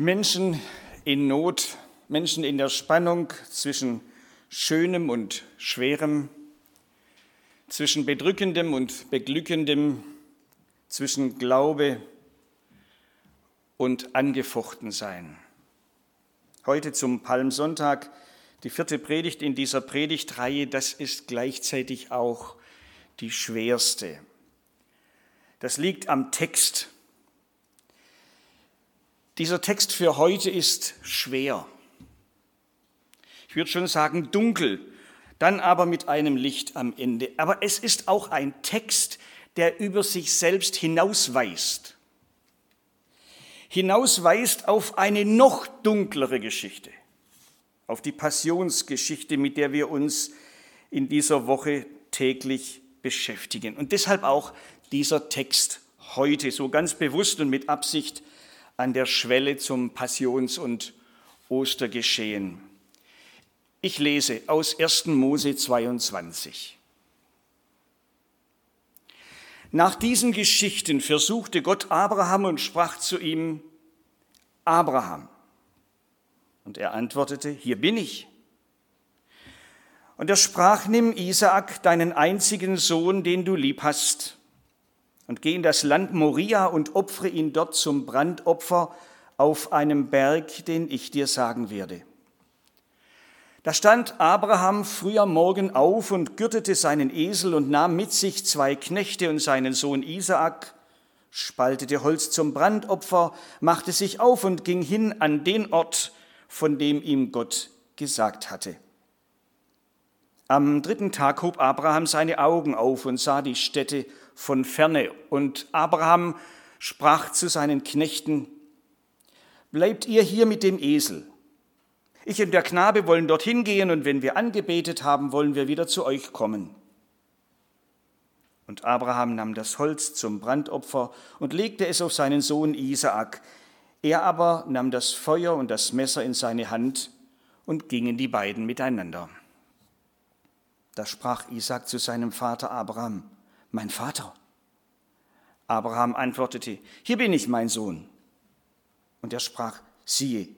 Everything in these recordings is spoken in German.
Menschen in Not, Menschen in der Spannung zwischen Schönem und Schwerem, zwischen Bedrückendem und Beglückendem, zwischen Glaube und Angefochtensein. Heute zum Palmsonntag, die vierte Predigt in dieser Predigtreihe, das ist gleichzeitig auch die schwerste. Das liegt am Text, dieser Text für heute ist schwer. Ich würde schon sagen dunkel, dann aber mit einem Licht am Ende. Aber es ist auch ein Text, der über sich selbst hinausweist. Hinausweist auf eine noch dunklere Geschichte, auf die Passionsgeschichte, mit der wir uns in dieser Woche täglich beschäftigen. Und deshalb auch dieser Text heute so ganz bewusst und mit Absicht an der Schwelle zum Passions- und Ostergeschehen. Ich lese aus 1. Mose 22. Nach diesen Geschichten versuchte Gott Abraham und sprach zu ihm, Abraham. Und er antwortete, hier bin ich. Und er sprach, nimm Isaak, deinen einzigen Sohn, den du lieb hast, und geh in das Land Moria und opfere ihn dort zum Brandopfer auf einem Berg, den ich dir sagen werde. Da stand Abraham früh am Morgen auf und gürtete seinen Esel und nahm mit sich zwei Knechte und seinen Sohn Isaak, spaltete Holz zum Brandopfer, machte sich auf und ging hin an den Ort, von dem ihm Gott gesagt hatte. Am dritten Tag hob Abraham seine Augen auf und sah die Stätte von ferne. Und Abraham sprach zu seinen Knechten, bleibt ihr hier mit dem Esel. Ich und der Knabe wollen dorthin gehen und wenn wir angebetet haben, wollen wir wieder zu euch kommen. Und Abraham nahm das Holz zum Brandopfer und legte es auf seinen Sohn Isaak. Er aber nahm das Feuer und das Messer in seine Hand und gingen die beiden miteinander. Da sprach Isaak zu seinem Vater Abraham, mein Vater. Abraham antwortete, hier bin ich, mein Sohn. Und er sprach, siehe,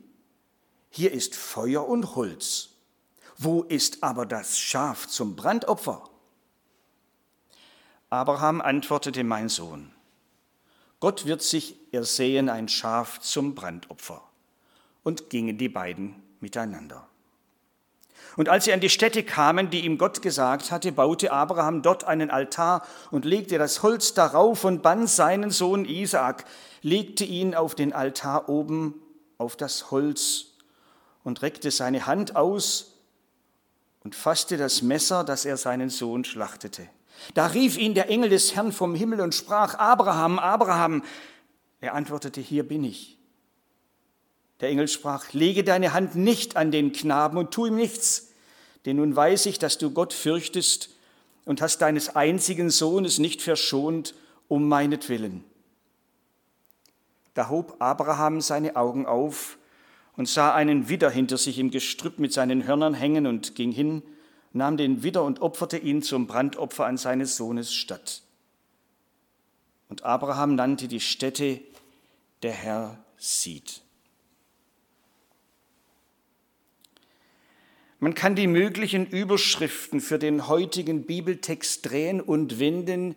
hier ist Feuer und Holz. Wo ist aber das Schaf zum Brandopfer? Abraham antwortete, mein Sohn, Gott wird sich ersehen ein Schaf zum Brandopfer. Und gingen die beiden miteinander. Und als sie an die Stätte kamen, die ihm Gott gesagt hatte, baute Abraham dort einen Altar und legte das Holz darauf und band seinen Sohn Isaak, legte ihn auf den Altar oben auf das Holz und reckte seine Hand aus und fasste das Messer, das er seinen Sohn schlachtete. Da rief ihn der Engel des Herrn vom Himmel und sprach, Abraham, Abraham. Er antwortete, hier bin ich. Der Engel sprach, lege deine Hand nicht an den Knaben und tu ihm nichts, denn nun weiß ich, dass du Gott fürchtest und hast deines einzigen Sohnes nicht verschont um meinetwillen. Da hob Abraham seine Augen auf und sah einen Widder hinter sich im Gestrüpp mit seinen Hörnern hängen und ging hin, nahm den Widder und opferte ihn zum Brandopfer an seines Sohnes statt. Und Abraham nannte die Stätte, der Herr sieht. Man kann die möglichen Überschriften für den heutigen Bibeltext drehen und wenden,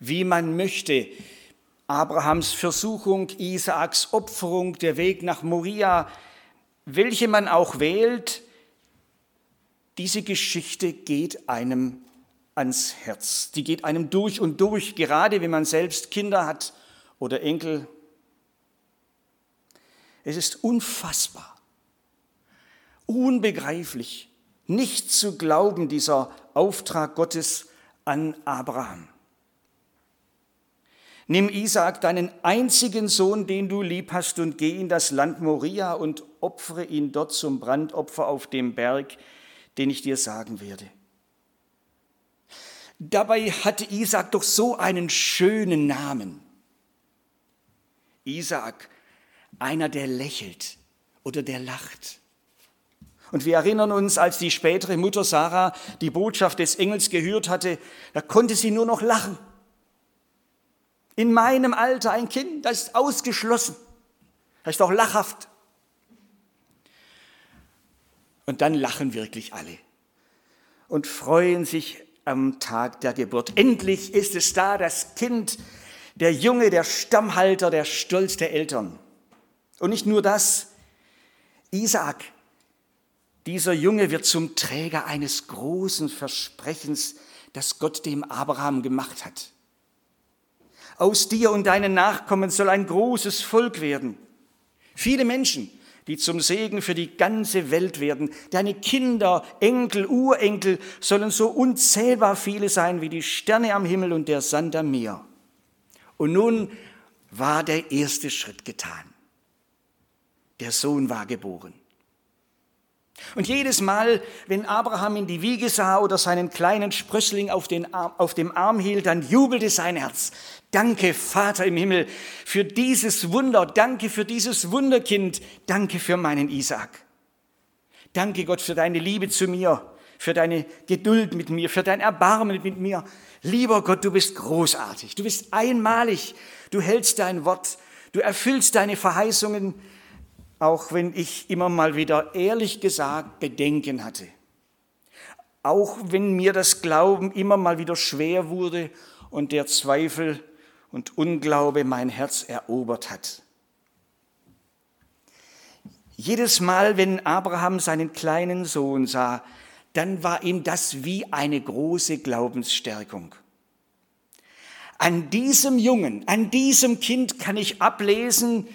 wie man möchte. Abrahams Versuchung, Isaaks Opferung, der Weg nach Moria, welche man auch wählt, diese Geschichte geht einem ans Herz. Die geht einem durch und durch, gerade wenn man selbst Kinder hat oder Enkel. Es ist unfassbar unbegreiflich, nicht zu glauben, dieser Auftrag Gottes an Abraham. Nimm Isaak, deinen einzigen Sohn, den du lieb hast, und geh in das Land Moria und opfere ihn dort zum Brandopfer auf dem Berg, den ich dir sagen werde. Dabei hatte Isaak doch so einen schönen Namen. Isaak, einer, der lächelt oder der lacht. Und wir erinnern uns, als die spätere Mutter Sarah die Botschaft des Engels gehört hatte, da konnte sie nur noch lachen. In meinem Alter ein Kind, das ist ausgeschlossen. Das ist doch lachhaft. Und dann lachen wirklich alle und freuen sich am Tag der Geburt. Endlich ist es da, das Kind, der Junge, der Stammhalter, der Stolz der Eltern. Und nicht nur das, Isaak, dieser Junge wird zum Träger eines großen Versprechens, das Gott dem Abraham gemacht hat. Aus dir und deinen Nachkommen soll ein großes Volk werden. Viele Menschen, die zum Segen für die ganze Welt werden. Deine Kinder, Enkel, Urenkel sollen so unzählbar viele sein wie die Sterne am Himmel und der Sand am Meer. Und nun war der erste Schritt getan. Der Sohn war geboren. Und jedes Mal, wenn Abraham in die Wiege sah oder seinen kleinen Sprössling auf, Arm, auf dem Arm hielt, dann jubelte sein Herz. Danke, Vater im Himmel, für dieses Wunder. Danke für dieses Wunderkind. Danke für meinen Isaak. Danke, Gott, für deine Liebe zu mir, für deine Geduld mit mir, für dein Erbarmen mit mir. Lieber Gott, du bist großartig. Du bist einmalig. Du hältst dein Wort. Du erfüllst deine Verheißungen auch wenn ich immer mal wieder ehrlich gesagt Bedenken hatte. Auch wenn mir das Glauben immer mal wieder schwer wurde und der Zweifel und Unglaube mein Herz erobert hat. Jedes Mal, wenn Abraham seinen kleinen Sohn sah, dann war ihm das wie eine große Glaubensstärkung. An diesem Jungen, an diesem Kind kann ich ablesen,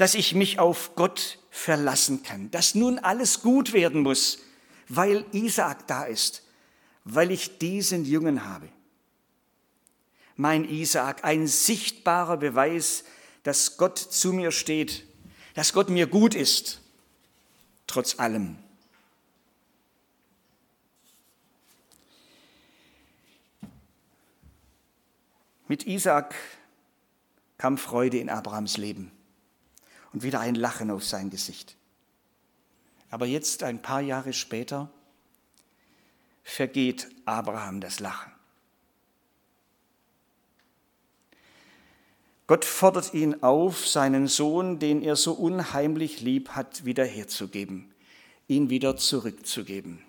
dass ich mich auf Gott verlassen kann, dass nun alles gut werden muss, weil Isaak da ist, weil ich diesen Jungen habe. Mein Isaak, ein sichtbarer Beweis, dass Gott zu mir steht, dass Gott mir gut ist, trotz allem. Mit Isaak kam Freude in Abrahams Leben und wieder ein Lachen auf sein Gesicht. Aber jetzt, ein paar Jahre später, vergeht Abraham das Lachen. Gott fordert ihn auf, seinen Sohn, den er so unheimlich lieb hat, wiederherzugeben, ihn wieder zurückzugeben.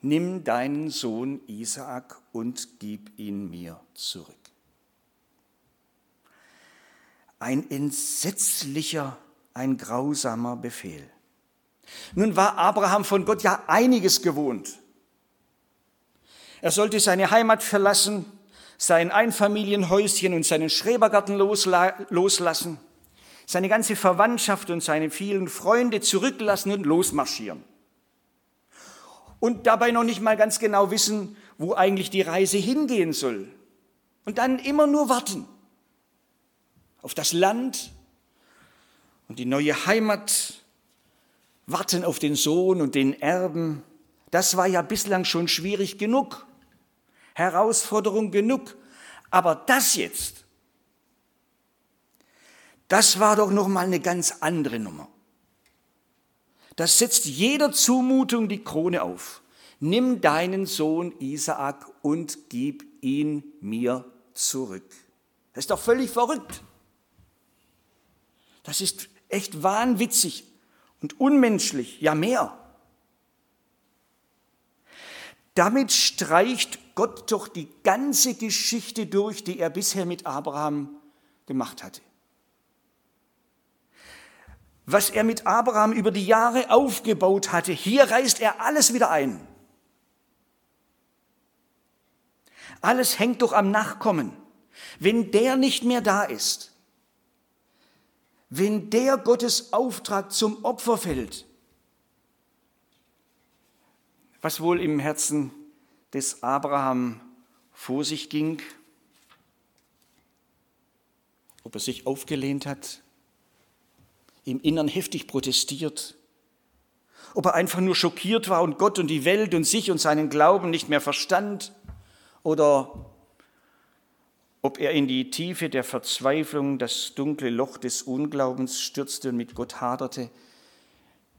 Nimm deinen Sohn Isaak und gib ihn mir zurück. Ein entsetzlicher, ein grausamer Befehl. Nun war Abraham von Gott ja einiges gewohnt. Er sollte seine Heimat verlassen, sein Einfamilienhäuschen und seinen Schrebergarten loslassen, seine ganze Verwandtschaft und seine vielen Freunde zurücklassen und losmarschieren. Und dabei noch nicht mal ganz genau wissen, wo eigentlich die Reise hingehen soll. Und dann immer nur warten auf das Land und die neue Heimat, warten auf den Sohn und den Erben. Das war ja bislang schon schwierig genug, Herausforderung genug. Aber das jetzt, das war doch noch mal eine ganz andere Nummer. Das setzt jeder Zumutung die Krone auf. Nimm deinen Sohn Isaak und gib ihn mir zurück. Das ist doch völlig verrückt. Das ist echt wahnwitzig und unmenschlich, ja mehr. Damit streicht Gott doch die ganze Geschichte durch, die er bisher mit Abraham gemacht hatte. Was er mit Abraham über die Jahre aufgebaut hatte, hier reißt er alles wieder ein. Alles hängt doch am Nachkommen. Wenn der nicht mehr da ist, wenn der Gottes Auftrag zum Opfer fällt, was wohl im Herzen des Abraham vor sich ging, ob er sich aufgelehnt hat, im Innern heftig protestiert, ob er einfach nur schockiert war und Gott und die Welt und sich und seinen Glauben nicht mehr verstand oder ob er in die Tiefe der Verzweiflung, das dunkle Loch des Unglaubens stürzte und mit Gott haderte.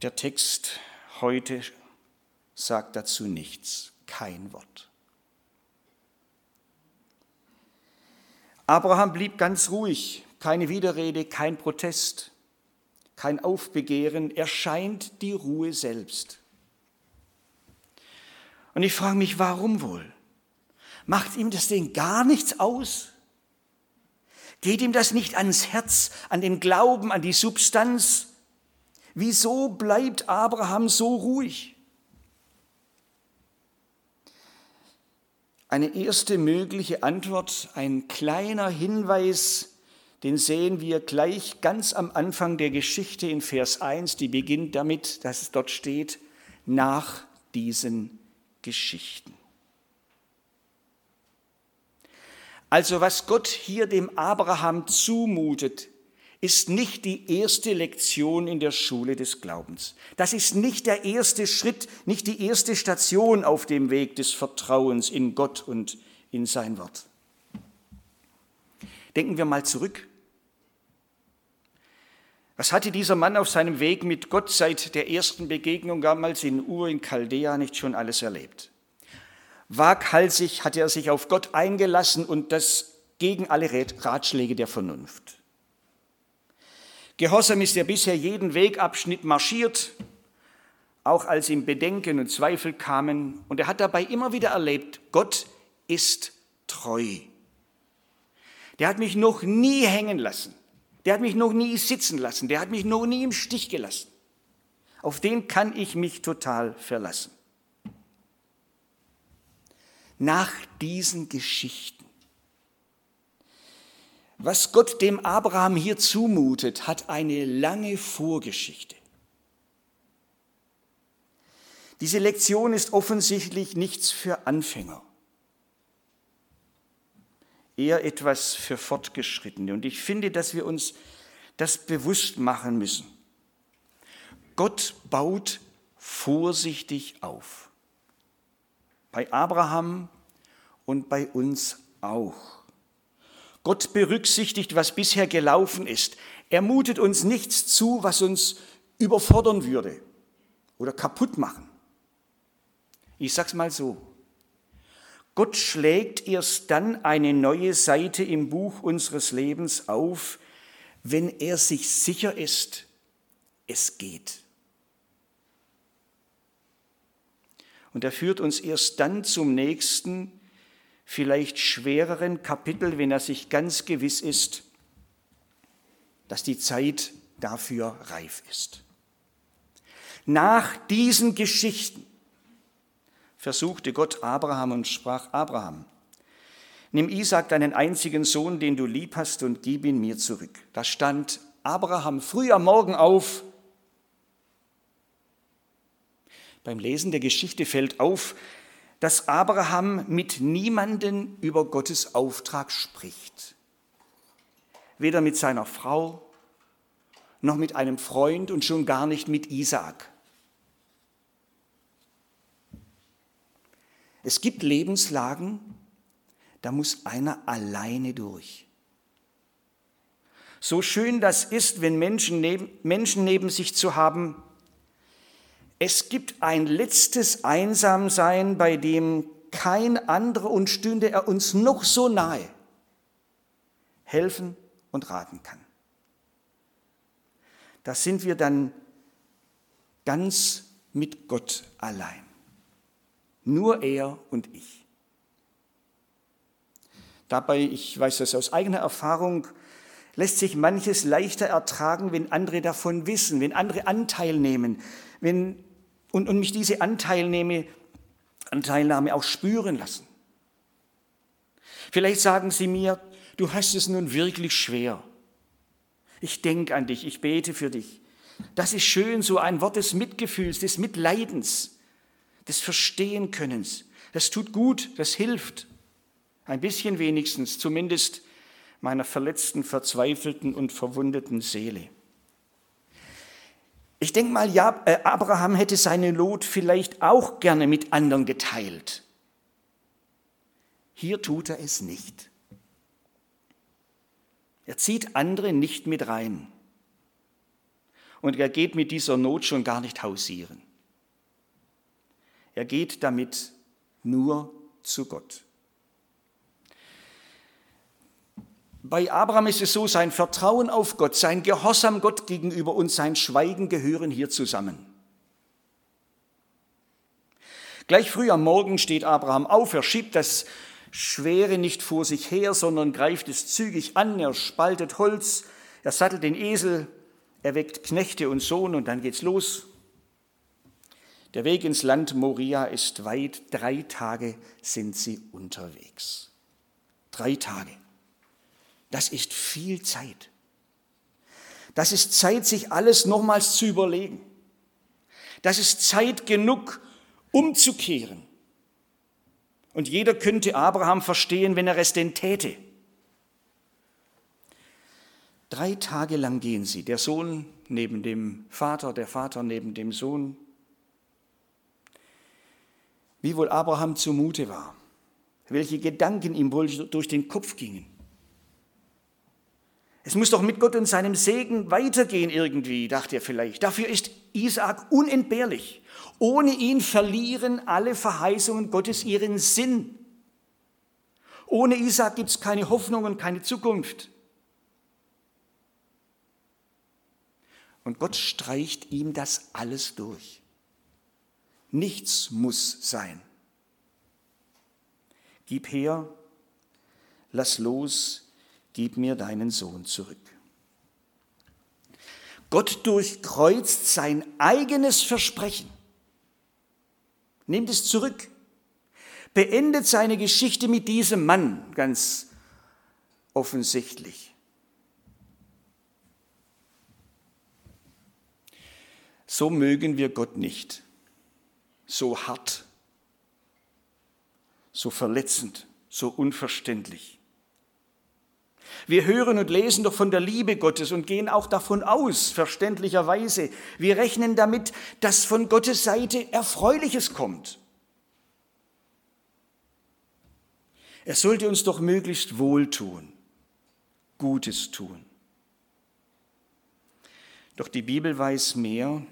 Der Text heute sagt dazu nichts, kein Wort. Abraham blieb ganz ruhig, keine Widerrede, kein Protest. kein Aufbegehren, er scheint die Ruhe selbst. Und ich frage mich, warum wohl? Macht ihm das denn gar nichts aus? Geht ihm das nicht ans Herz, an den Glauben, an die Substanz? Wieso bleibt Abraham so ruhig? Eine erste mögliche Antwort, ein kleiner Hinweis, den sehen wir gleich ganz am Anfang der Geschichte in Vers 1, die beginnt damit, dass es dort steht, nach diesen Geschichten. Also was Gott hier dem Abraham zumutet, ist nicht die erste Lektion in der Schule des Glaubens. Das ist nicht der erste Schritt, nicht die erste Station auf dem Weg des Vertrauens in Gott und in sein Wort. Denken wir mal zurück. Was hatte dieser Mann auf seinem Weg mit Gott seit der ersten Begegnung damals in Ur in Chaldea nicht schon alles erlebt? Waghalsig hatte er sich auf Gott eingelassen und das gegen alle Ratschläge der Vernunft. Gehorsam ist er bisher jeden Wegabschnitt marschiert, auch als ihm Bedenken und Zweifel kamen. Und er hat dabei immer wieder erlebt, Gott ist treu. Der hat mich noch nie hängen lassen. Der hat mich noch nie sitzen lassen. Der hat mich noch nie im Stich gelassen. Auf den kann ich mich total verlassen. Nach diesen Geschichten, was Gott dem Abraham hier zumutet, hat eine lange Vorgeschichte. Diese Lektion ist offensichtlich nichts für Anfänger eher etwas für Fortgeschrittene. Und ich finde, dass wir uns das bewusst machen müssen. Gott baut vorsichtig auf. Bei Abraham und bei uns auch. Gott berücksichtigt, was bisher gelaufen ist. Er mutet uns nichts zu, was uns überfordern würde oder kaputt machen. Ich sag's mal so. Gott schlägt erst dann eine neue Seite im Buch unseres Lebens auf, wenn er sich sicher ist, es geht. Und er führt uns erst dann zum nächsten, vielleicht schwereren Kapitel, wenn er sich ganz gewiss ist, dass die Zeit dafür reif ist. Nach diesen Geschichten versuchte Gott Abraham und sprach, Abraham, nimm Isaac, deinen einzigen Sohn, den du lieb hast, und gib ihn mir zurück. Da stand Abraham früh am Morgen auf. Beim Lesen der Geschichte fällt auf, dass Abraham mit niemanden über Gottes Auftrag spricht. Weder mit seiner Frau, noch mit einem Freund und schon gar nicht mit Isaak. Es gibt Lebenslagen, da muss einer alleine durch. So schön das ist, wenn Menschen neben, Menschen neben sich zu haben, es gibt ein letztes Einsamsein, bei dem kein anderer und stünde er uns noch so nahe, helfen und raten kann. Da sind wir dann ganz mit Gott allein. Nur er und ich. Dabei, ich weiß das aus eigener Erfahrung, lässt sich manches leichter ertragen, wenn andere davon wissen, wenn andere Anteil nehmen wenn, und, und mich diese Anteilnahme, Anteilnahme auch spüren lassen. Vielleicht sagen sie mir, du hast es nun wirklich schwer. Ich denke an dich, ich bete für dich. Das ist schön, so ein Wort des Mitgefühls, des Mitleidens des Verstehenkönnens. Das tut gut, das hilft. Ein bisschen wenigstens, zumindest meiner verletzten, verzweifelten und verwundeten Seele. Ich denke mal, ja, äh, Abraham hätte seine Lot vielleicht auch gerne mit anderen geteilt. Hier tut er es nicht. Er zieht andere nicht mit rein. Und er geht mit dieser Not schon gar nicht hausieren. Er geht damit nur zu Gott. Bei Abraham ist es so, sein Vertrauen auf Gott, sein Gehorsam Gott gegenüber und sein Schweigen gehören hier zusammen. Gleich früh am Morgen steht Abraham auf, er schiebt das Schwere nicht vor sich her, sondern greift es zügig an, er spaltet Holz, er sattelt den Esel, er weckt Knechte und Sohn und dann geht's los. Der Weg ins Land Moria ist weit, drei Tage sind sie unterwegs. Drei Tage. Das ist viel Zeit. Das ist Zeit, sich alles nochmals zu überlegen. Das ist Zeit genug, umzukehren. Und jeder könnte Abraham verstehen, wenn er es denn täte. Drei Tage lang gehen sie, der Sohn neben dem Vater, der Vater neben dem Sohn. Wie wohl Abraham zumute war, welche Gedanken ihm wohl durch den Kopf gingen. Es muss doch mit Gott und seinem Segen weitergehen irgendwie, dachte er vielleicht. Dafür ist Isaak unentbehrlich. Ohne ihn verlieren alle Verheißungen Gottes ihren Sinn. Ohne Isaak gibt es keine Hoffnung und keine Zukunft. Und Gott streicht ihm das alles durch. Nichts muss sein. Gib her, lass los, gib mir deinen Sohn zurück. Gott durchkreuzt sein eigenes Versprechen, nimmt es zurück, beendet seine Geschichte mit diesem Mann ganz offensichtlich. So mögen wir Gott nicht, so hart, so verletzend, so unverständlich. Wir hören und lesen doch von der Liebe Gottes und gehen auch davon aus, verständlicherweise. Wir rechnen damit, dass von Gottes Seite Erfreuliches kommt. Er sollte uns doch möglichst wohltun, Gutes tun. Doch die Bibel weiß mehr.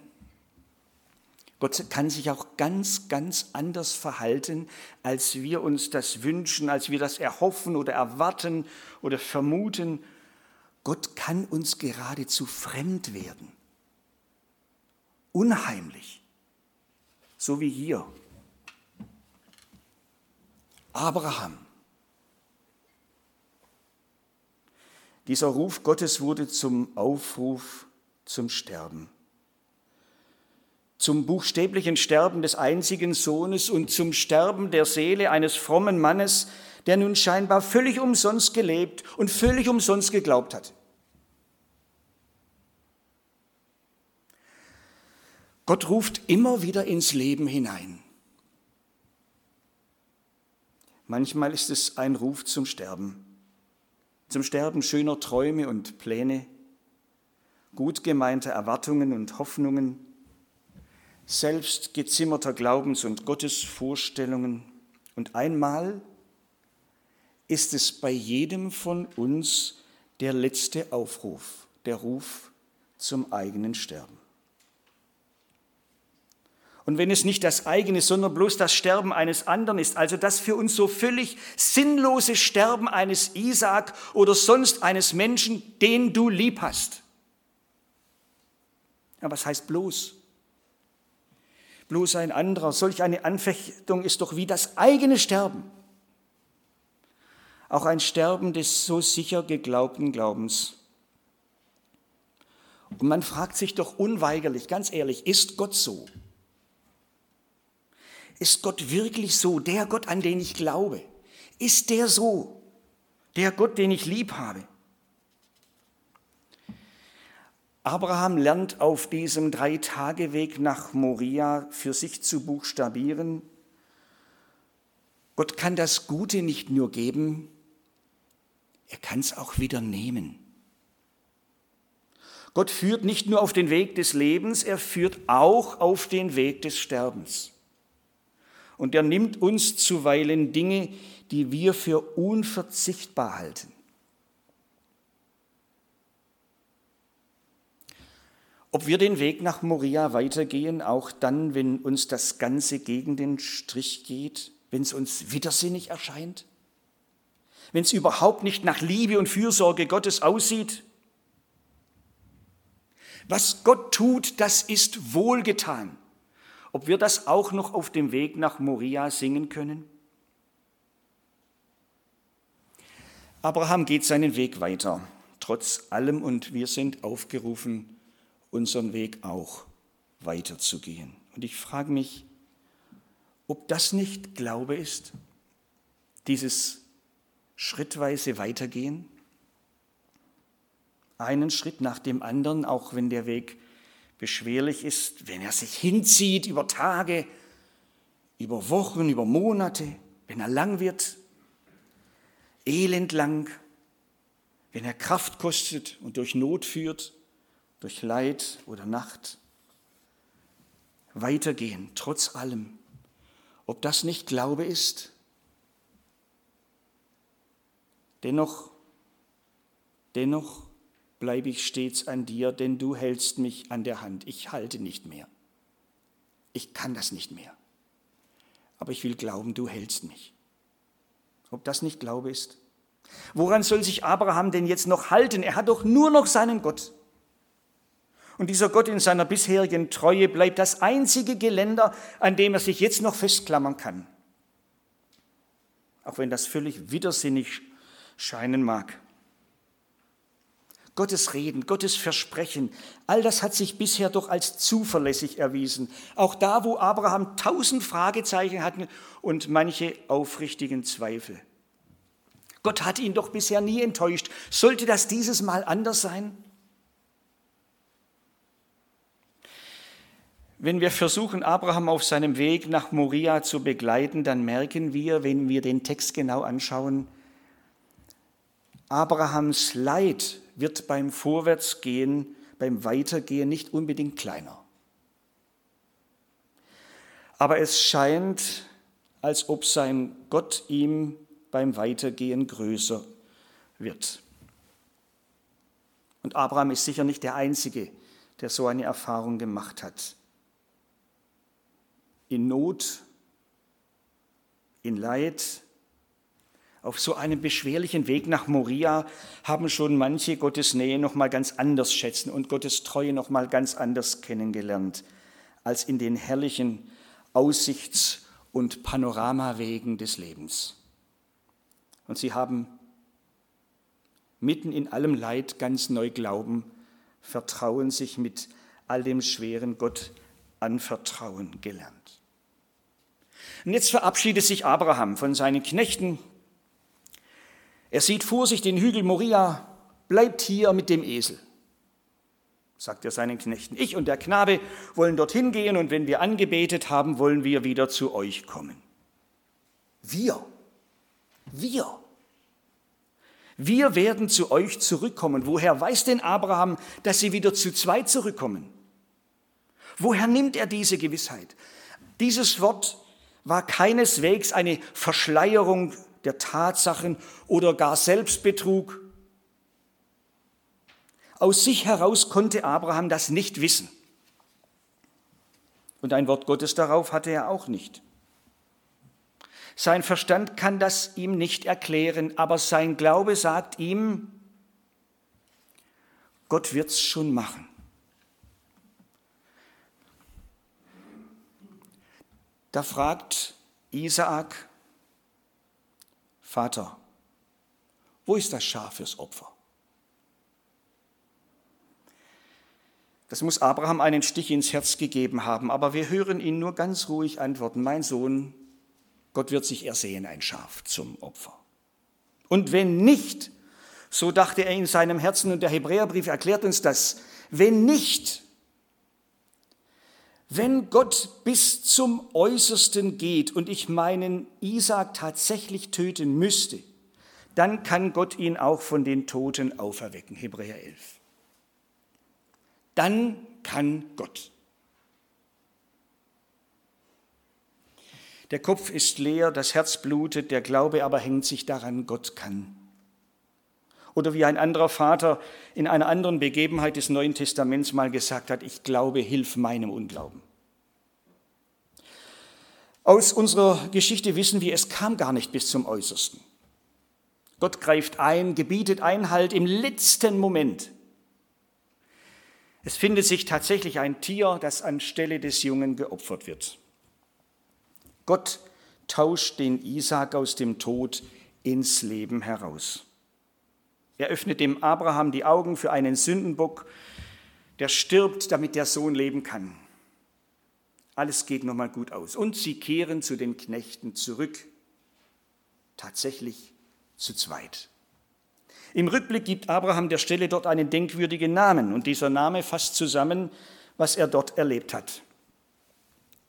Gott kann sich auch ganz, ganz anders verhalten, als wir uns das wünschen, als wir das erhoffen oder erwarten oder vermuten. Gott kann uns geradezu fremd werden. Unheimlich. So wie hier. Abraham. Dieser Ruf Gottes wurde zum Aufruf zum Sterben zum buchstäblichen Sterben des einzigen Sohnes und zum Sterben der Seele eines frommen Mannes, der nun scheinbar völlig umsonst gelebt und völlig umsonst geglaubt hat. Gott ruft immer wieder ins Leben hinein. Manchmal ist es ein Ruf zum Sterben, zum Sterben schöner Träume und Pläne, gut gemeinter Erwartungen und Hoffnungen, selbst gezimmerter Glaubens- und Gottesvorstellungen. Und einmal ist es bei jedem von uns der letzte Aufruf, der Ruf zum eigenen Sterben. Und wenn es nicht das eigene, sondern bloß das Sterben eines anderen ist, also das für uns so völlig sinnlose Sterben eines Isaak oder sonst eines Menschen, den du lieb hast. Ja, was heißt bloß? Bloß ein anderer. Solch eine Anfechtung ist doch wie das eigene Sterben. Auch ein Sterben des so sicher geglaubten Glaubens. Und man fragt sich doch unweigerlich, ganz ehrlich, ist Gott so? Ist Gott wirklich so, der Gott, an den ich glaube? Ist der so, der Gott, den ich lieb habe? Abraham lernt auf diesem Drei-Tage-Weg nach Moria für sich zu buchstabieren. Gott kann das Gute nicht nur geben, er kann es auch wieder nehmen. Gott führt nicht nur auf den Weg des Lebens, er führt auch auf den Weg des Sterbens. Und er nimmt uns zuweilen Dinge, die wir für unverzichtbar halten. Ob wir den Weg nach Moria weitergehen, auch dann, wenn uns das Ganze gegen den Strich geht, wenn es uns widersinnig erscheint, wenn es überhaupt nicht nach Liebe und Fürsorge Gottes aussieht? Was Gott tut, das ist wohlgetan. Ob wir das auch noch auf dem Weg nach Moria singen können? Abraham geht seinen Weg weiter, trotz allem, und wir sind aufgerufen, unseren Weg auch weiterzugehen. Und ich frage mich, ob das nicht Glaube ist, dieses schrittweise Weitergehen, einen Schritt nach dem anderen, auch wenn der Weg beschwerlich ist, wenn er sich hinzieht über Tage, über Wochen, über Monate, wenn er lang wird, elendlang, wenn er Kraft kostet und durch Not führt, durch Leid oder Nacht. Weitergehen, trotz allem. Ob das nicht Glaube ist? Dennoch, dennoch bleibe ich stets an dir, denn du hältst mich an der Hand. Ich halte nicht mehr. Ich kann das nicht mehr. Aber ich will glauben, du hältst mich. Ob das nicht Glaube ist? Woran soll sich Abraham denn jetzt noch halten? Er hat doch nur noch seinen Gott. Und dieser Gott in seiner bisherigen Treue bleibt das einzige Geländer, an dem er sich jetzt noch festklammern kann. Auch wenn das völlig widersinnig scheinen mag. Gottes Reden, Gottes Versprechen, all das hat sich bisher doch als zuverlässig erwiesen. Auch da, wo Abraham tausend Fragezeichen hatte und manche aufrichtigen Zweifel. Gott hat ihn doch bisher nie enttäuscht. Sollte das dieses Mal anders sein? Wenn wir versuchen, Abraham auf seinem Weg nach Moria zu begleiten, dann merken wir, wenn wir den Text genau anschauen, Abrahams Leid wird beim Vorwärtsgehen, beim Weitergehen nicht unbedingt kleiner. Aber es scheint, als ob sein Gott ihm beim Weitergehen größer wird. Und Abraham ist sicher nicht der Einzige, der so eine Erfahrung gemacht hat. In Not, in Leid, auf so einem beschwerlichen Weg nach Moria haben schon manche Gottes Nähe noch mal ganz anders schätzen und Gottes Treue noch mal ganz anders kennengelernt als in den herrlichen Aussichts- und Panoramawegen des Lebens. Und sie haben mitten in allem Leid ganz neu glauben, vertrauen sich mit all dem schweren Gott anvertrauen gelernt. Und jetzt verabschiedet sich Abraham von seinen Knechten, er sieht vor sich den Hügel Moria, bleibt hier mit dem Esel, sagt er seinen Knechten. Ich und der Knabe wollen dorthin gehen und wenn wir angebetet haben, wollen wir wieder zu euch kommen. Wir, wir, wir werden zu euch zurückkommen. Woher weiß denn Abraham, dass sie wieder zu zweit zurückkommen? Woher nimmt er diese Gewissheit? Dieses Wort war keineswegs eine Verschleierung der Tatsachen oder gar Selbstbetrug. Aus sich heraus konnte Abraham das nicht wissen. Und ein Wort Gottes darauf hatte er auch nicht. Sein Verstand kann das ihm nicht erklären, aber sein Glaube sagt ihm, Gott wird's schon machen. Da fragt Isaak, Vater, wo ist das Schaf fürs Opfer? Das muss Abraham einen Stich ins Herz gegeben haben, aber wir hören ihn nur ganz ruhig antworten, mein Sohn, Gott wird sich ersehen, ein Schaf zum Opfer. Und wenn nicht, so dachte er in seinem Herzen, und der Hebräerbrief erklärt uns das, wenn nicht, wenn Gott bis zum Äußersten geht und ich meinen Isaac tatsächlich töten müsste, dann kann Gott ihn auch von den Toten auferwecken. Hebräer 11. Dann kann Gott. Der Kopf ist leer, das Herz blutet, der Glaube aber hängt sich daran, Gott kann. Oder wie ein anderer Vater in einer anderen Begebenheit des Neuen Testaments mal gesagt hat, ich glaube, hilf meinem Unglauben. Aus unserer Geschichte wissen wir, es kam gar nicht bis zum Äußersten. Gott greift ein, gebietet Einhalt im letzten Moment. Es findet sich tatsächlich ein Tier, das anstelle des Jungen geopfert wird. Gott tauscht den Isaak aus dem Tod ins Leben heraus. Er öffnet dem Abraham die Augen für einen Sündenbock, der stirbt, damit der Sohn leben kann. Alles geht nochmal gut aus. Und sie kehren zu den Knechten zurück. Tatsächlich zu zweit. Im Rückblick gibt Abraham der Stelle dort einen denkwürdigen Namen und dieser Name fasst zusammen, was er dort erlebt hat.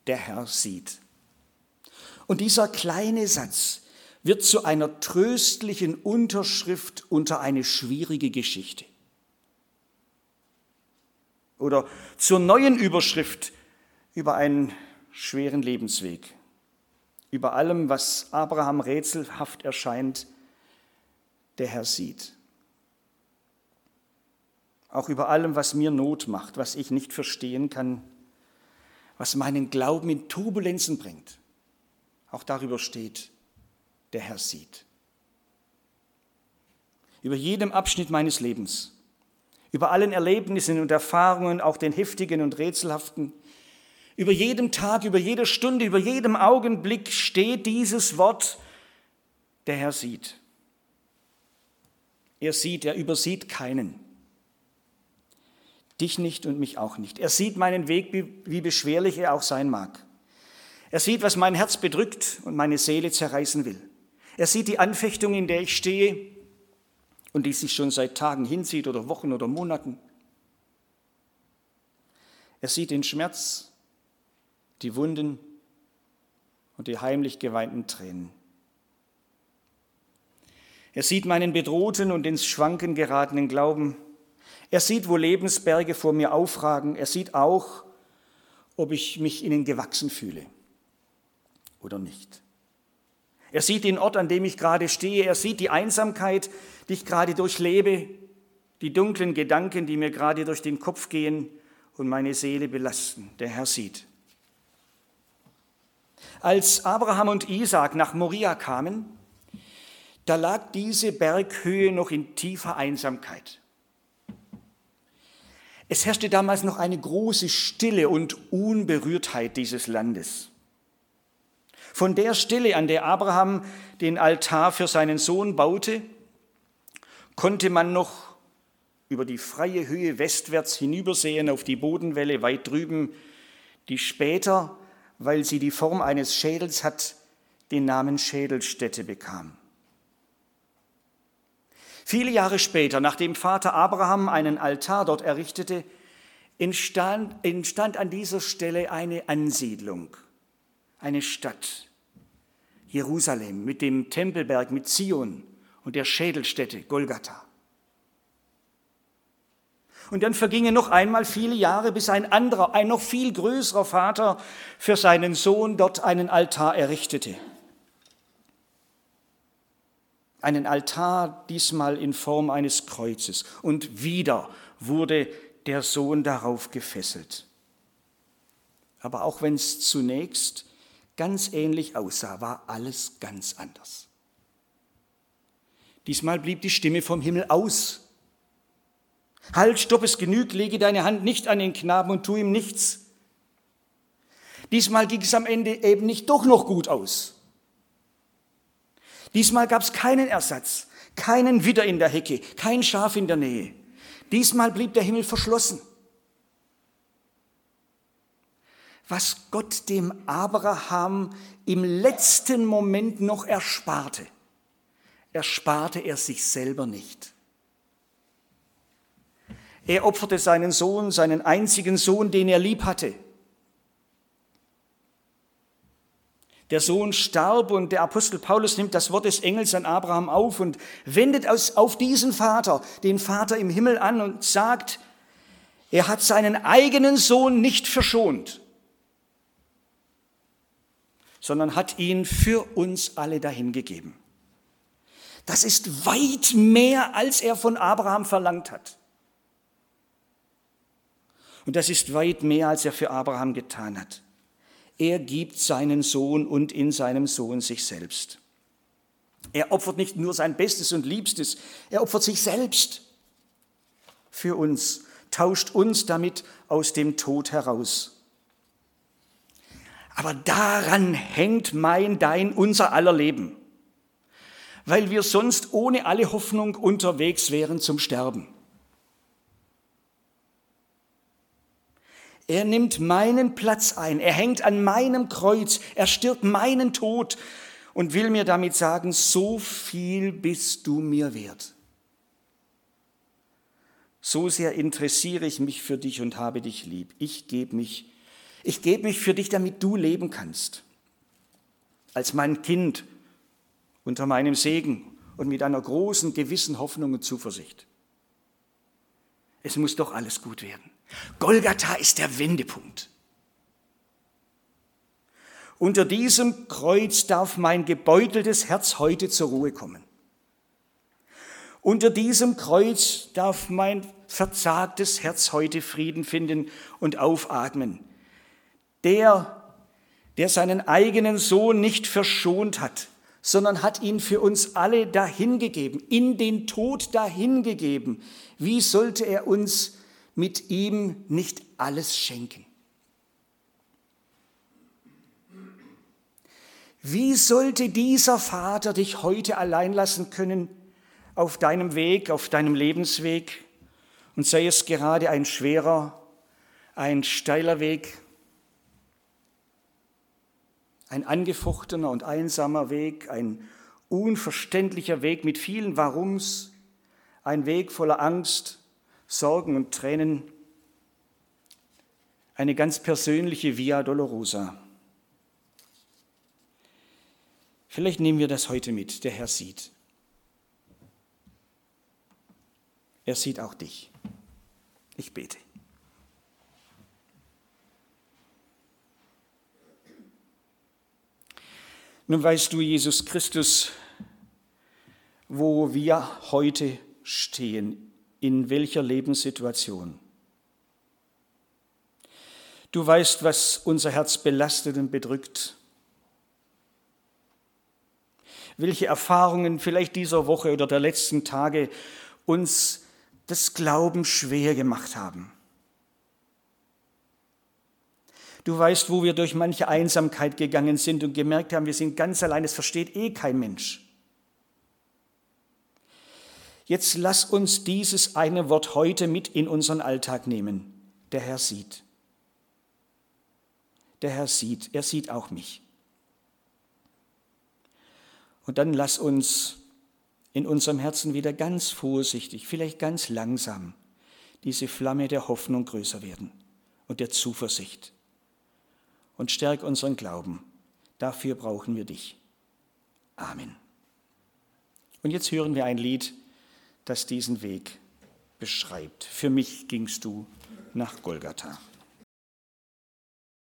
Der Herr sieht. Und dieser kleine Satz wird zu einer tröstlichen Unterschrift unter eine schwierige Geschichte. Oder zur neuen Überschrift über einen schweren Lebensweg. Über allem, was Abraham rätselhaft erscheint, der Herr sieht. Auch über allem, was mir Not macht, was ich nicht verstehen kann, was meinen Glauben in Turbulenzen bringt. Auch darüber steht, der Herr sieht. Über jedem Abschnitt meines Lebens, über allen Erlebnissen und Erfahrungen, auch den heftigen und rätselhaften, über jedem Tag, über jede Stunde, über jedem Augenblick steht dieses Wort, der Herr sieht. Er sieht, er übersieht keinen. Dich nicht und mich auch nicht. Er sieht meinen Weg, wie beschwerlich er auch sein mag. Er sieht, was mein Herz bedrückt und meine Seele zerreißen will. Er sieht die Anfechtung, in der ich stehe und die sich schon seit Tagen hinzieht oder Wochen oder Monaten. Er sieht den Schmerz, die Wunden und die heimlich geweinten Tränen. Er sieht meinen bedrohten und ins Schwanken geratenen Glauben. Er sieht, wo Lebensberge vor mir aufragen. Er sieht auch, ob ich mich ihnen gewachsen fühle oder nicht. Er sieht den Ort, an dem ich gerade stehe. Er sieht die Einsamkeit, die ich gerade durchlebe, die dunklen Gedanken, die mir gerade durch den Kopf gehen und meine Seele belasten. Der Herr sieht. Als Abraham und Isaac nach Moria kamen, da lag diese Berghöhe noch in tiefer Einsamkeit. Es herrschte damals noch eine große Stille und Unberührtheit dieses Landes. Von der Stelle, an der Abraham den Altar für seinen Sohn baute, konnte man noch über die freie Höhe westwärts hinübersehen auf die Bodenwelle weit drüben, die später, weil sie die Form eines Schädels hat, den Namen Schädelstätte bekam. Viele Jahre später, nachdem Vater Abraham einen Altar dort errichtete, entstand, entstand an dieser Stelle eine Ansiedlung, eine Stadt, Jerusalem mit dem Tempelberg, mit Zion und der Schädelstätte Golgatha. Und dann vergingen noch einmal viele Jahre, bis ein anderer, ein noch viel größerer Vater für seinen Sohn dort einen Altar errichtete einen Altar, diesmal in Form eines Kreuzes. Und wieder wurde der Sohn darauf gefesselt. Aber auch wenn es zunächst ganz ähnlich aussah, war alles ganz anders. Diesmal blieb die Stimme vom Himmel aus. Halt, stopp, es genügt, lege deine Hand nicht an den Knaben und tu ihm nichts. Diesmal ging es am Ende eben nicht doch noch gut aus. Diesmal gab es keinen Ersatz, keinen Widder in der Hecke, kein Schaf in der Nähe. Diesmal blieb der Himmel verschlossen. Was Gott dem Abraham im letzten Moment noch ersparte, ersparte er sich selber nicht. Er opferte seinen Sohn, seinen einzigen Sohn, den er lieb hatte. Der Sohn starb und der Apostel Paulus nimmt das Wort des Engels an Abraham auf und wendet auf diesen Vater, den Vater im Himmel an und sagt, er hat seinen eigenen Sohn nicht verschont, sondern hat ihn für uns alle dahingegeben. Das ist weit mehr, als er von Abraham verlangt hat. Und das ist weit mehr, als er für Abraham getan hat. Er gibt seinen Sohn und in seinem Sohn sich selbst. Er opfert nicht nur sein Bestes und Liebstes, er opfert sich selbst für uns, tauscht uns damit aus dem Tod heraus. Aber daran hängt mein, dein, unser aller Leben, weil wir sonst ohne alle Hoffnung unterwegs wären zum Sterben. Er nimmt meinen Platz ein, er hängt an meinem Kreuz, er stirbt meinen Tod und will mir damit sagen, so viel bist du mir wert. So sehr interessiere ich mich für dich und habe dich lieb. Ich gebe mich, ich gebe mich für dich, damit du leben kannst. Als mein Kind unter meinem Segen und mit einer großen gewissen Hoffnung und Zuversicht. Es muss doch alles gut werden. Golgatha ist der Wendepunkt. Unter diesem Kreuz darf mein gebeuteltes Herz heute zur Ruhe kommen. Unter diesem Kreuz darf mein verzagtes Herz heute Frieden finden und aufatmen. Der, der seinen eigenen Sohn nicht verschont hat, sondern hat ihn für uns alle dahingegeben, in den Tod dahingegeben. Wie sollte er uns mit ihm nicht alles schenken? Wie sollte dieser Vater dich heute allein lassen können auf deinem Weg, auf deinem Lebensweg? Und sei es gerade ein schwerer, ein steiler Weg, ein angefochtener und einsamer Weg, ein unverständlicher Weg mit vielen Warums, ein Weg voller Angst, Sorgen und Tränen, eine ganz persönliche Via Dolorosa. Vielleicht nehmen wir das heute mit. Der Herr sieht. Er sieht auch dich. Ich bete. Nun weißt du, Jesus Christus, wo wir heute stehen in welcher Lebenssituation. Du weißt, was unser Herz belastet und bedrückt. Welche Erfahrungen vielleicht dieser Woche oder der letzten Tage uns das Glauben schwer gemacht haben. Du weißt, wo wir durch manche Einsamkeit gegangen sind und gemerkt haben, wir sind ganz allein, es versteht eh kein Mensch. Jetzt lass uns dieses eine Wort heute mit in unseren Alltag nehmen. Der Herr sieht. Der Herr sieht, er sieht auch mich. Und dann lass uns in unserem Herzen wieder ganz vorsichtig, vielleicht ganz langsam, diese Flamme der Hoffnung größer werden und der Zuversicht. Und stärk unseren Glauben. Dafür brauchen wir dich. Amen. Und jetzt hören wir ein Lied das diesen Weg beschreibt. Für mich gingst du nach Golgatha.